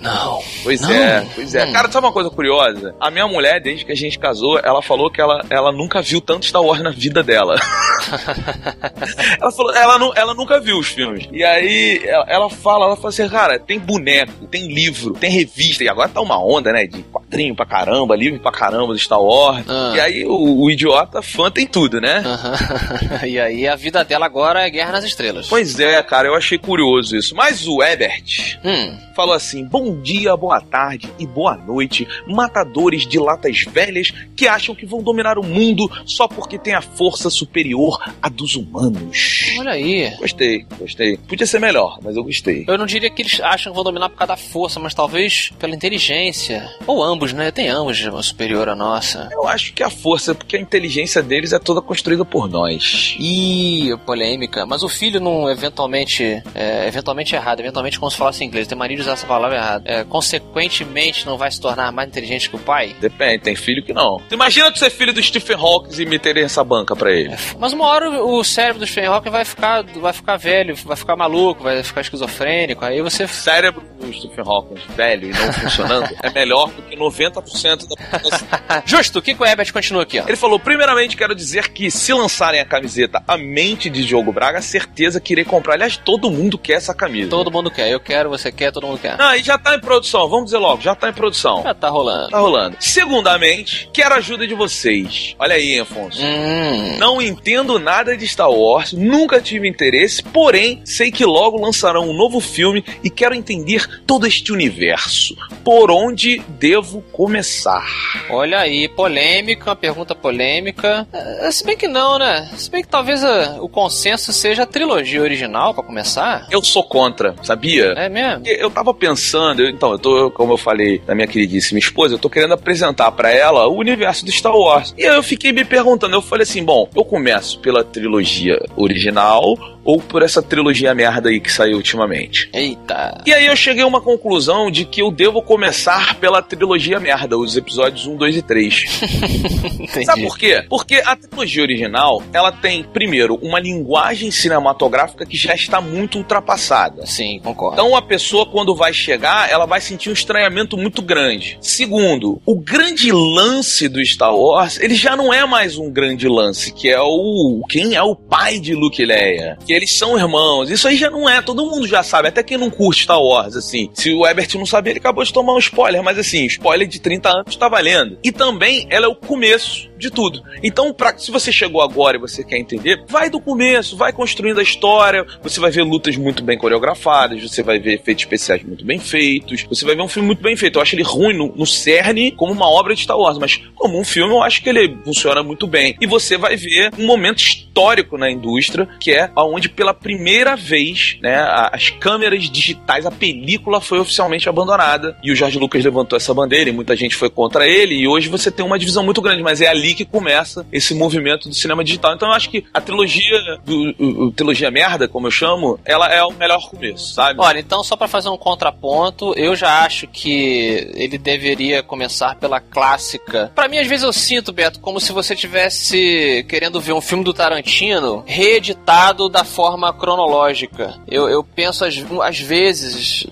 Speaker 3: Não.
Speaker 2: Pois
Speaker 3: Não.
Speaker 2: é, pois é.
Speaker 3: Hum.
Speaker 2: Cara, sabe uma coisa curiosa? A minha mulher, desde que a gente casou, ela falou que ela, ela nunca viu tanto Star Wars na vida dela. ela falou, ela, ela nunca viu os filmes. E aí ela, ela fala, ela fala assim, cara, tem boneco, tem livro, tem revista. E agora tá uma onda, né? De quadrinho pra caramba, livro pra caramba do Star Wars.
Speaker 3: Ah.
Speaker 2: E aí o, o idiota fã tem tudo, né?
Speaker 3: E aí a vida dela agora é Guerra nas Estrelas.
Speaker 2: Pois é, cara, eu achei curioso isso. Mas o Ebert
Speaker 3: Hum,
Speaker 2: falou assim: Bom dia, boa tarde e boa noite, matadores de latas velhas que acham que vão dominar o mundo só porque tem a força superior à dos humanos.
Speaker 3: olha aí.
Speaker 2: Gostei, gostei. Podia ser melhor, mas eu gostei.
Speaker 3: Eu não diria que eles acham que vão dominar por causa da força, mas talvez pela inteligência. Ou ambos, né? Tem ambos uma superior à nossa.
Speaker 2: Eu acho que a força, porque a inteligência deles é toda construída por nós.
Speaker 3: Ih, polêmica. Mas o filho não, eventualmente, é, eventualmente errado, eventualmente como se falasse em inglês, tem mania de usar essa palavra errada. É, consequentemente não vai se tornar mais inteligente que o pai?
Speaker 2: Depende, tem filho que não. Tu imagina tu ser filho do Stephen Hawking e meterem essa banca pra ele.
Speaker 3: Mas uma hora o cérebro do Hawking vai ficar, vai ficar velho, vai ficar maluco, vai ficar esquizofrênico, aí você...
Speaker 2: O cérebro do Stephen Hawking velho e não funcionando é melhor do que 90% da população.
Speaker 3: Justo, o que, que o Herbert continua aqui, ó?
Speaker 2: Ele falou: primeiramente, quero dizer que se lançarem a camiseta A Mente de Diogo Braga, certeza que irei comprar. Aliás, todo mundo quer essa camisa.
Speaker 3: Todo mundo quer, eu quero, você quer, todo mundo quer.
Speaker 2: Ah, e já tá em produção, vamos dizer logo, já tá em produção.
Speaker 3: Já tá rolando.
Speaker 2: Tá rolando. Segundamente, quero a ajuda de vocês. Olha aí, Afonso.
Speaker 3: Hum,
Speaker 2: Não entendo nada de Star Wars, nunca tive interesse, porém sei que logo lançarão um novo filme e quero entender todo este universo. Por onde devo começar?
Speaker 3: olha aí, polêmica, uma pergunta polêmica. É, se bem que não, né? Se bem que talvez a- o consenso seja a trilogia original, pra começar.
Speaker 2: Eu sou contra, sabia?
Speaker 3: É mesmo?
Speaker 2: Eu tava pensando, eu- então, eu tô, como eu falei da minha queridíssima esposa, eu tô querendo apresentar pra ela o universo do Star Wars. E aí eu fiquei me perguntando, eu falei assim, bom, eu começo pela trilogia original ou por essa trilogia merda aí que saiu ultimamente?
Speaker 3: Eita.
Speaker 2: E aí eu cheguei a uma conclusão de que eu devo começar pela trilogia merda, os episódios 1, 2 e 3.
Speaker 3: Entendi.
Speaker 2: Sabe por quê? Porque a trilogia original, ela tem, primeiro, uma linguagem cinematográfica que já está muito ultrapassada.
Speaker 3: Sim, concordo.
Speaker 2: Então a pessoa, quando vai chegar, ela vai sentir um estranhamento muito grande. Segundo, o grande lance do Star Wars, ele já não é mais um grande lance, que é o. Quem é o pai de Luke Leia? Que eles são irmãos. Isso aí já não é, todo mundo já sabe, até quem não curte Star Wars, assim. Se o Ebert não sabia, ele acabou de tomar um spoiler, mas assim, spoiler de 30 anos tá valendo. E também ela é o começo de tudo. Então, pra, se você chegou agora e você quer entender, vai do começo, vai construindo a história, você vai ver lutas muito bem coreografadas, você vai ver efeitos especiais muito bem feitos, você vai ver um filme muito bem feito. Eu acho ele ruim no, no cerne como uma obra de Star Wars, mas como um filme eu acho que ele funciona muito bem. E você vai ver um momento histórico na indústria, que é onde pela primeira vez, né, as câmeras digitais, a película foi oficialmente abandonada. E o George Lucas levantou essa bandeira e muita gente foi contra ele. E hoje você tem uma divisão muito grande, mas é ali que começa esse movimento do cinema digital. Então eu acho que a trilogia, do, o- o- trilogia merda, como eu chamo, ela é o melhor começo, sabe?
Speaker 3: Olha, então só pra fazer um contraponto, eu já acho que ele deveria começar pela clássica. Pra mim, às vezes eu sinto, Beto, como se você tivesse querendo ver um filme do Tarantino reeditado da, forma cronológica. Eu, eu penso às, às vezes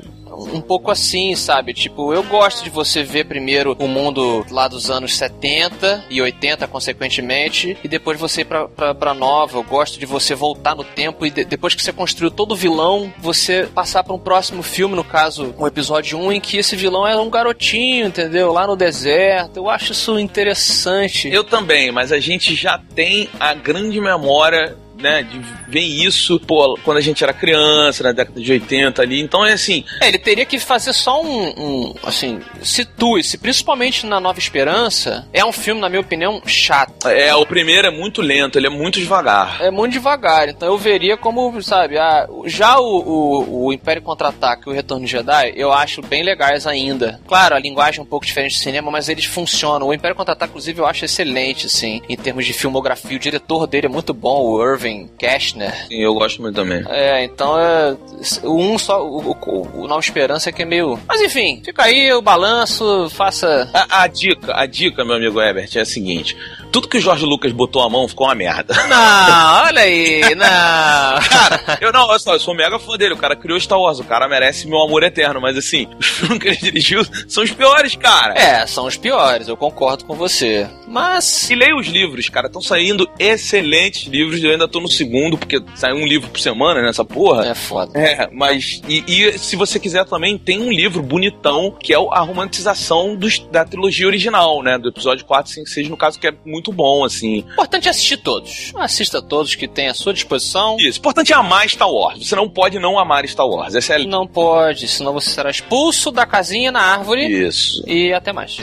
Speaker 3: um pouco assim, sabe? Tipo, eu gosto de você ver primeiro o mundo lá dos anos 70 e 80, consequentemente, e depois você ir pra, pra, pra nova. Eu gosto de você voltar no tempo e de, depois que você construiu todo o vilão, você passar para um próximo filme, no caso, um episódio 1, em que esse vilão é um garotinho, entendeu? Lá no deserto. Eu acho isso interessante.
Speaker 2: Eu também, mas a gente já tem a grande memória né, de ver isso, pô, quando a gente era criança, na década de 80 ali. Então é assim.
Speaker 3: É, ele teria que fazer só um. um assim, situe-se, principalmente na Nova Esperança. É um filme, na minha opinião, chato.
Speaker 2: É, o primeiro é muito lento, ele é muito devagar.
Speaker 3: É muito devagar, então eu veria como, sabe, a, já o, o, o Império Contra-Ataque e o Retorno de Jedi, eu acho bem legais ainda. Claro, a linguagem é um pouco diferente do cinema, mas eles funcionam. O Império Contra-Ataque, inclusive, eu acho excelente, assim, em termos de filmografia. O diretor dele é muito bom, o Irving Cashner.
Speaker 2: Sim, eu gosto muito também.
Speaker 3: É, então é. O um só. O, o, o Nova Esperança é que é meio. Mas enfim, fica aí o balanço, faça.
Speaker 2: A, a dica, a dica, meu amigo Herbert, é a seguinte: tudo que o Jorge Lucas botou a mão ficou uma merda.
Speaker 3: Não, olha aí, não.
Speaker 2: Cara, eu não, olha só, eu sou mega fã dele. O cara criou Star Wars, o cara merece meu amor eterno, mas assim, os filmes que ele dirigiu são os piores, cara.
Speaker 3: É, são os piores, eu concordo com você. Mas.
Speaker 2: E leia os livros, cara. Estão saindo excelentes livros. Eu ainda tô no segundo, porque sai um livro por semana nessa porra.
Speaker 3: É foda.
Speaker 2: É, mas. E, e se você quiser também, tem um livro bonitão que é a romantização dos, da trilogia original, né? Do episódio 4, 5, 6, no caso, que é muito bom, assim.
Speaker 3: Importante é assistir todos. Assista todos que tem à sua disposição.
Speaker 2: Isso. Importante é amar Star Wars. Você não pode não amar Star Wars. Essa é a...
Speaker 3: Não pode, senão você será expulso da casinha na árvore.
Speaker 2: Isso.
Speaker 3: E até mais.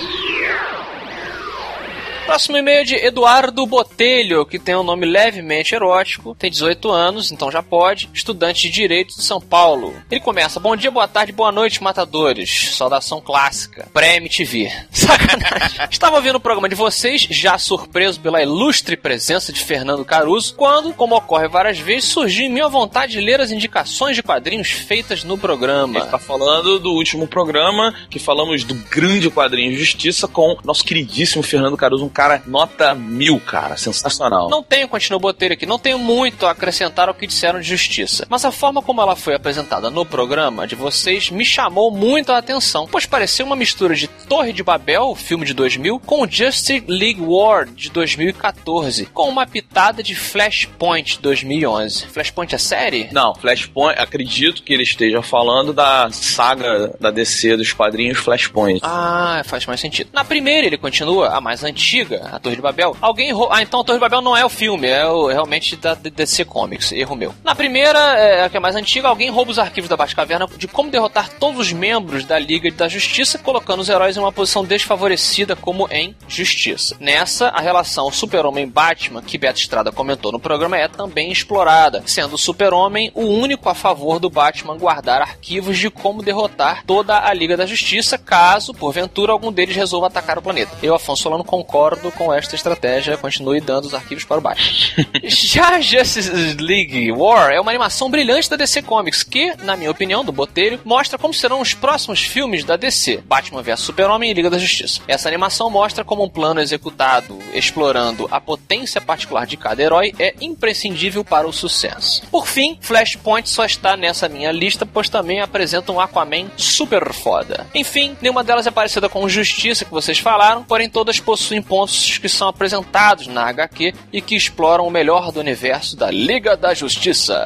Speaker 3: Próximo e-mail é de Eduardo Botelho, que tem um nome levemente erótico, tem 18 anos, então já pode, estudante de Direito de São Paulo. Ele começa, bom dia, boa tarde, boa noite, matadores. Saudação clássica. Pré-MTV. Sacanagem. Estava ouvindo o programa de vocês, já surpreso pela ilustre presença de Fernando Caruso, quando, como ocorre várias vezes, surgiu em minha vontade de ler as indicações de quadrinhos feitas no programa.
Speaker 2: Ele tá falando do último programa, que falamos do grande quadrinho Justiça com nosso queridíssimo Fernando Caruso, um cara nota mil, cara. Sensacional.
Speaker 3: Não tenho, continua o Botelho aqui, não tenho muito a acrescentar ao que disseram de justiça. Mas a forma como ela foi apresentada no programa de vocês me chamou muito a atenção, pois pareceu uma mistura de Torre de Babel, filme de 2000, com Justice League War de 2014, com uma pitada de Flashpoint 2011. Flashpoint é série?
Speaker 2: Não, Flashpoint, acredito que ele esteja falando da saga da DC dos quadrinhos Flashpoint.
Speaker 3: Ah, faz mais sentido. Na primeira ele continua, a mais antiga, a Torre de Babel. Alguém errou. Ah, então a Torre de Babel não é o filme, é o, realmente da DC Comics. Erro meu. Na primeira, é, a que é mais antiga, alguém rouba os arquivos da Batcaverna de como derrotar todos os membros da Liga da Justiça, colocando os heróis em uma posição desfavorecida, como em Justiça. Nessa, a relação Super-Homem-Batman, que Beto Estrada comentou no programa, é também explorada, sendo o Super-Homem o único a favor do Batman guardar arquivos de como derrotar toda a Liga da Justiça, caso, porventura, algum deles resolva atacar o planeta. Eu, Afonso Solano, concordo com esta estratégia, continue dando os arquivos para o Batman. Já Justice League War é uma animação brilhante da DC Comics, que, na minha opinião, do Botelho, mostra como serão os próximos filmes da DC, Batman vs Super-Homem e Liga da Justiça. Essa animação mostra como um plano executado explorando a potência particular de cada herói é imprescindível para o sucesso. Por fim, Flashpoint só está nessa minha lista, pois também apresenta um Aquaman super foda. Enfim, nenhuma delas é parecida com Justiça que vocês falaram, porém todas possuem pontos que são apresentados na HQ e que exploram o melhor do universo da Liga da Justiça.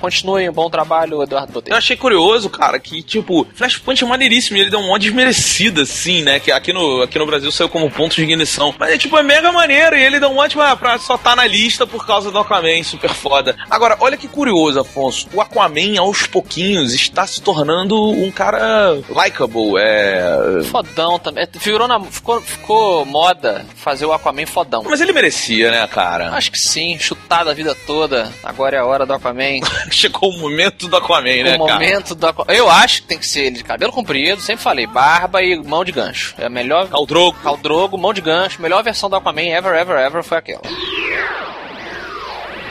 Speaker 3: Continuem, bom trabalho, Eduardo Botelho.
Speaker 2: Eu achei curioso, cara, que, tipo, Flashpoint é maneiríssimo e ele deu um modo desmerecido, assim, né? Que aqui no, aqui no Brasil saiu como ponto de ignição. Mas é, tipo, é mega maneiro e ele deu um ótimo ah, pra só tá na lista por causa do Aquaman, super foda. Agora, olha que curioso, Afonso. O Aquaman, aos pouquinhos, está se tornando um cara likable, é...
Speaker 3: Fodão também. Virou na, ficou, ficou moda fazer o Aquaman fodão.
Speaker 2: Mas ele merecia, né, cara?
Speaker 3: Acho que sim, chutado a vida toda. Agora é a hora do Aquaman.
Speaker 2: Chegou o momento do Aquaman, né,
Speaker 3: o momento do Aquaman. Eu acho que tem que ser ele de cabelo comprido, sempre falei, barba e mão de gancho. É a melhor.
Speaker 2: Caldrogo.
Speaker 3: Caldrogo, mão de gancho. Melhor versão do Aquaman ever, ever, ever foi aquela.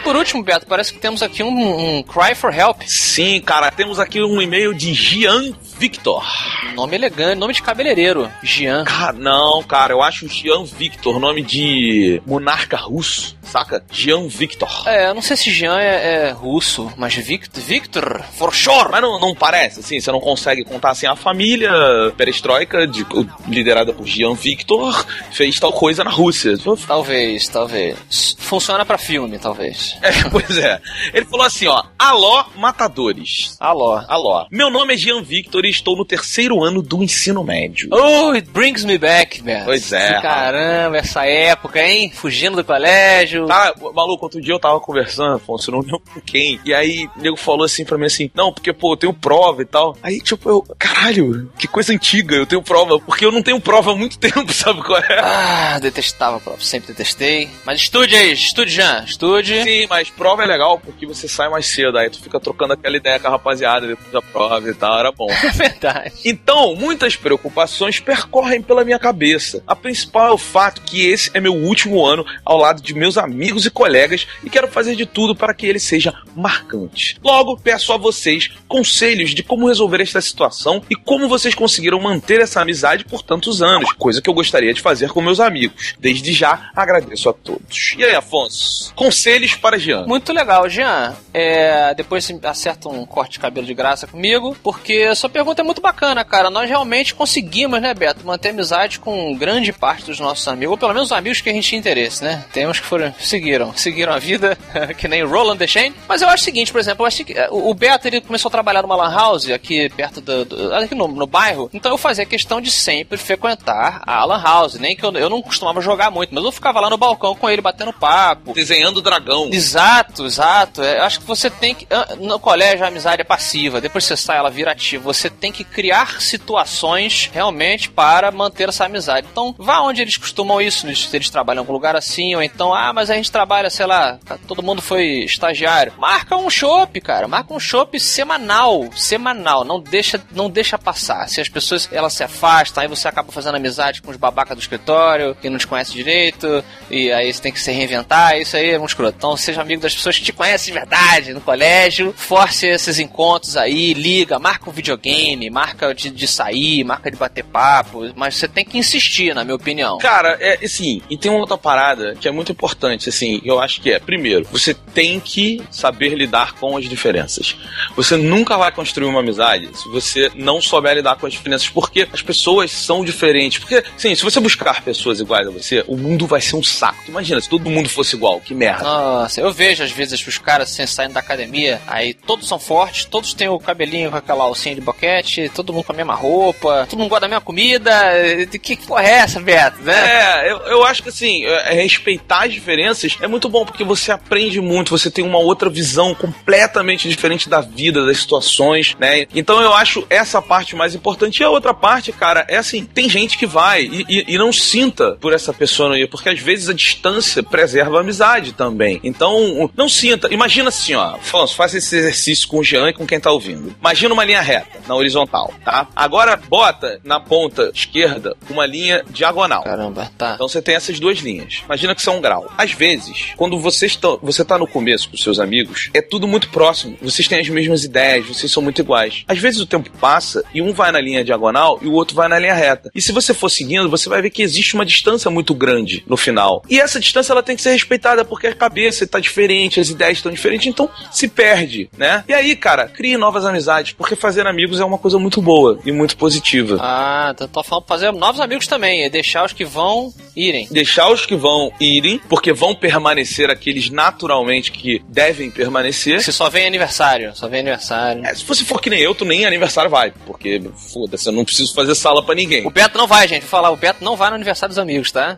Speaker 3: por último, Beto, parece que temos aqui um, um cry for help.
Speaker 2: Sim, cara, temos aqui um e-mail de Gian Victor.
Speaker 3: Nome elegante, nome de cabeleireiro. Jean.
Speaker 2: Cara, não, cara, eu acho Gian Victor nome de monarca russo, saca? Gian Victor.
Speaker 3: É, eu não sei se Jean é, é russo, mas Victor, Victor, for sure.
Speaker 2: Mas não, não parece, assim, você não consegue contar assim, a família perestroika, de, liderada por Gian Victor, fez tal coisa na Rússia.
Speaker 3: Talvez, talvez. Funciona pra filme, talvez.
Speaker 2: É, pois é. Ele falou assim, ó, alô, matadores.
Speaker 3: Alô.
Speaker 2: Alô. Meu nome é Gian Victor e estou no terceiro ano do ensino médio.
Speaker 3: Oh, it brings me back, man.
Speaker 2: Pois é.
Speaker 3: Caramba, essa época, hein? Fugindo do colégio.
Speaker 2: Tá, maluco, outro dia eu tava conversando, Afonso, não lembro com quem. E aí, o nego falou assim pra mim assim: Não, porque, pô, eu tenho prova e tal. Aí, tipo, eu, caralho, que coisa antiga, eu tenho prova. Porque eu não tenho prova há muito tempo, sabe qual é?
Speaker 3: Ah, detestava prova, sempre detestei. Mas estude aí, estude já, estude.
Speaker 2: Sim, mas prova é legal porque você sai mais cedo, aí tu fica trocando aquela ideia com a rapaziada depois da prova e tal, era bom.
Speaker 3: Verdade.
Speaker 2: Então, muitas preocupações percorrem pela minha cabeça. A principal é o fato que esse é meu último ano ao lado de meus amigos e colegas e quero fazer de tudo para que ele seja marcante. Logo, peço a vocês conselhos de como resolver esta situação e como vocês conseguiram manter essa amizade por tantos anos, coisa que eu gostaria de fazer com meus amigos. Desde já, agradeço a todos. E aí, Afonso? Conselhos para Jean.
Speaker 3: Muito legal, Jean. É, depois você acerta um corte de cabelo de graça comigo, porque sua pergunta é muito bacana, cara. Nós realmente conseguimos, né, Beto, manter amizade com grande parte dos nossos amigos, ou pelo menos os amigos que a gente tinha interesse, né? Temos que foram, seguiram, seguiram a vida, que nem o Roland Deschain. Mas eu acho o seguinte, por exemplo, eu acho que é, o Beto ele começou a trabalhar numa lan house aqui perto do, do aqui no, no, bairro, então eu fazia questão de sempre frequentar a lan house, nem que eu, eu não costumava jogar muito, mas eu ficava lá no balcão com ele batendo papo,
Speaker 2: desenhando o dragão.
Speaker 3: Exato, exato. É, eu acho que você tem que no colégio a amizade é passiva, depois você sai ela vira ativa. Você tem que criar situações realmente para manter essa amizade. Então, vá onde eles costumam isso, se eles trabalham em algum lugar assim, ou então, ah, mas a gente trabalha, sei lá, todo mundo foi estagiário. Marca um chopp, cara. Marca um chopp semanal. Semanal. Não deixa, não deixa passar. Se as pessoas elas se afastam, aí você acaba fazendo amizade com os babacas do escritório, que não te conhece direito, e aí você tem que se reinventar. Isso aí é um escroto. Então, seja amigo das pessoas que te conhecem de verdade no colégio. Force esses encontros aí, liga, marca um videogame, marca de, de sair, marca de bater papo. Mas você tem que insistir, na minha opinião.
Speaker 2: Cara, é assim, e tem uma outra parada que é muito importante, assim, eu acho que é, primeiro, você tem que saber lidar com as diferenças. Você nunca vai construir uma amizade se você não souber lidar com as diferenças, porque as pessoas são diferentes. Porque, sim, se você buscar pessoas iguais a você, o mundo vai ser um saco. Imagina, se todo mundo fosse igual, que merda.
Speaker 3: Nossa, eu vejo às vezes os caras assim, saindo da academia, aí todos são fortes, todos têm o cabelinho com aquela alcinha de boquete, todo mundo com a mesma roupa, todo mundo gosta da mesma comida. Que porra é essa, Beto? Né?
Speaker 2: É, eu, eu acho que assim, é, respeitar as diferenças é muito bom, porque você aprende muito, você tem uma outra visão completamente diferente da vida, das situações, né? Então eu acho essa parte mais importante. E a outra parte, cara, é assim, tem gente que vai e, e, e não sinta por essa pessoa não porque às vezes a distância preserva a amizade também. Então, não sinta. Imagina assim, ó, Afonso, faça esse exercício com o Jean e com quem tá ouvindo. Imagina uma linha reta, na horizontal, tá? Agora bota na ponta esquerda uma linha diagonal.
Speaker 3: Caramba, tá.
Speaker 2: Então você tem essas duas linhas. Imagina que são um grau. Às vezes, quando você está, você tá no começo com seus amigos, é tudo muito próximo. Vocês têm as mesmas ideias, vocês são muito iguais. Às vezes o tempo passa e um vai na linha diagonal e o outro vai na linha reta. E se você for seguindo, você vai ver que existe uma distância muito grande no final. E essa distância ela tem que ser respeitada porque a cabeça está diferente, as ideias estão diferentes, então se perde, né? E aí, cara, crie novas amizades, porque fazer amigos é uma coisa muito boa e muito positiva.
Speaker 3: Ah, então tô falando fazer novos amigos também, é deixar os que vão irem.
Speaker 2: Deixar os que vão irem, porque vão permanecer aqueles naturalmente que devem permanecer.
Speaker 3: Se só vem aniversário, só vem aniversário.
Speaker 2: É, se você for que nem eu, tu nem aniversário vai, porque foda-se, eu não preciso fazer sala para ninguém.
Speaker 3: O Beto não vai, gente, vou falar, o Beto não vai no aniversário dos amigos, tá?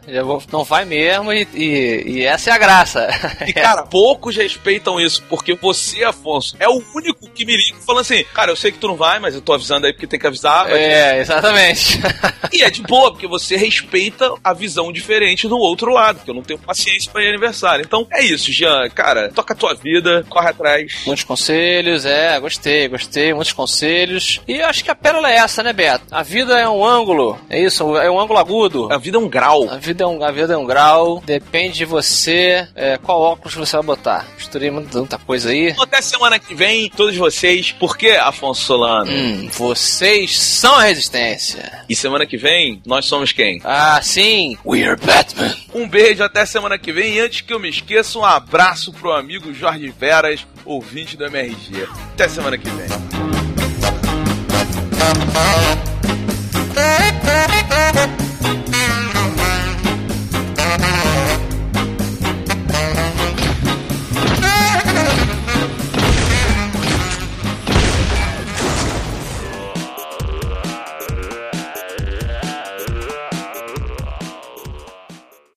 Speaker 3: Não vai mesmo e, e, e essa é a graça.
Speaker 2: E cara, poucos respeitam isso, porque você, Afonso, é o único que me liga falando assim, cara, eu sei que tu não vai, mas eu tô avisando aí porque tem que avisar.
Speaker 3: É, exatamente.
Speaker 2: e é de boa, porque você respeita a visão diferente do outro lado, que eu não tenho paciência para ir aniversário. Então é isso, Jean, cara, toca a tua vida, corre atrás.
Speaker 3: Muitos conselhos, é, gostei, gostei, muitos conselhos. E eu acho que a pérola é essa, né, Beto? A vida é um ângulo, é isso, é um ângulo agudo.
Speaker 2: A vida é um grau.
Speaker 3: A vida é um, a vida é um grau, depende de você, é, qual óculos você vai botar? Misturei tanta coisa aí.
Speaker 2: Até semana que vem, todos vocês. Por que, Afonso Solano?
Speaker 3: Hum, vocês são a resistência.
Speaker 2: E semana que vem, nós somos quem?
Speaker 3: Ah, sim, we are Batman.
Speaker 2: Um beijo, até semana que vem. E antes que eu me esqueça, um abraço pro amigo Jorge Veras, ouvinte do MRG. Até semana que vem. Tá, tá, tá,